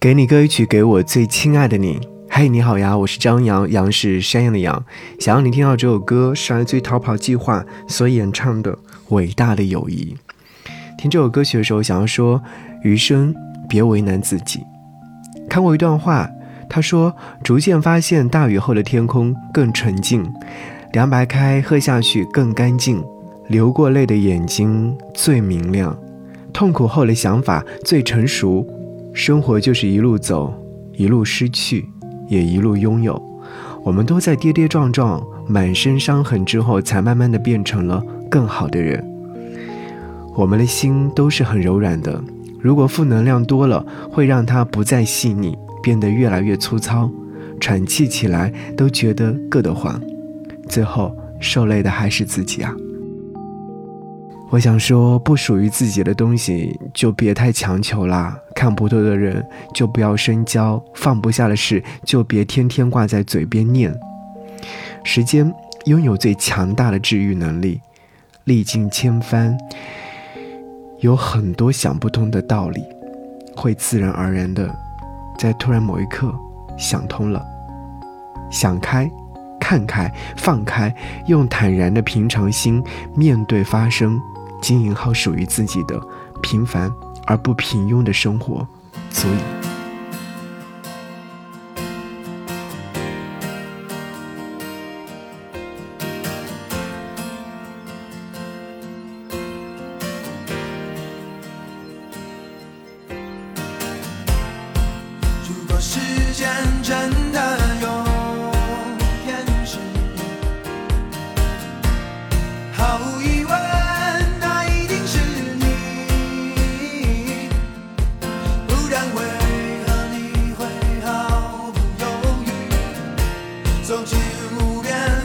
给你歌一曲，给我最亲爱的你。嘿，你好呀，我是张扬，杨是山羊的羊。想要你听到这首歌，是来自于逃跑计划所演唱的《伟大的友谊》。听这首歌曲的时候，想要说：余生别为难自己。看过一段话，他说：逐渐发现大雨后的天空更纯净，凉白开喝下去更干净，流过泪的眼睛最明亮，痛苦后的想法最成熟。生活就是一路走，一路失去，也一路拥有。我们都在跌跌撞撞、满身伤痕之后，才慢慢的变成了更好的人。我们的心都是很柔软的，如果负能量多了，会让它不再细腻，变得越来越粗糙，喘气起来都觉得硌得慌，最后受累的还是自己啊。我想说，不属于自己的东西就别太强求啦。看不透的人就不要深交，放不下的事就别天天挂在嘴边念。时间拥有最强大的治愈能力，历经千帆，有很多想不通的道理，会自然而然的，在突然某一刻想通了，想开，看开，放开，用坦然的平常心面对发生。经营好属于自己的平凡而不平庸的生活，足以。如果时间真 mówię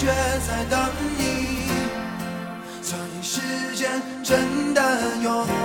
却在等你，所以时间真的有。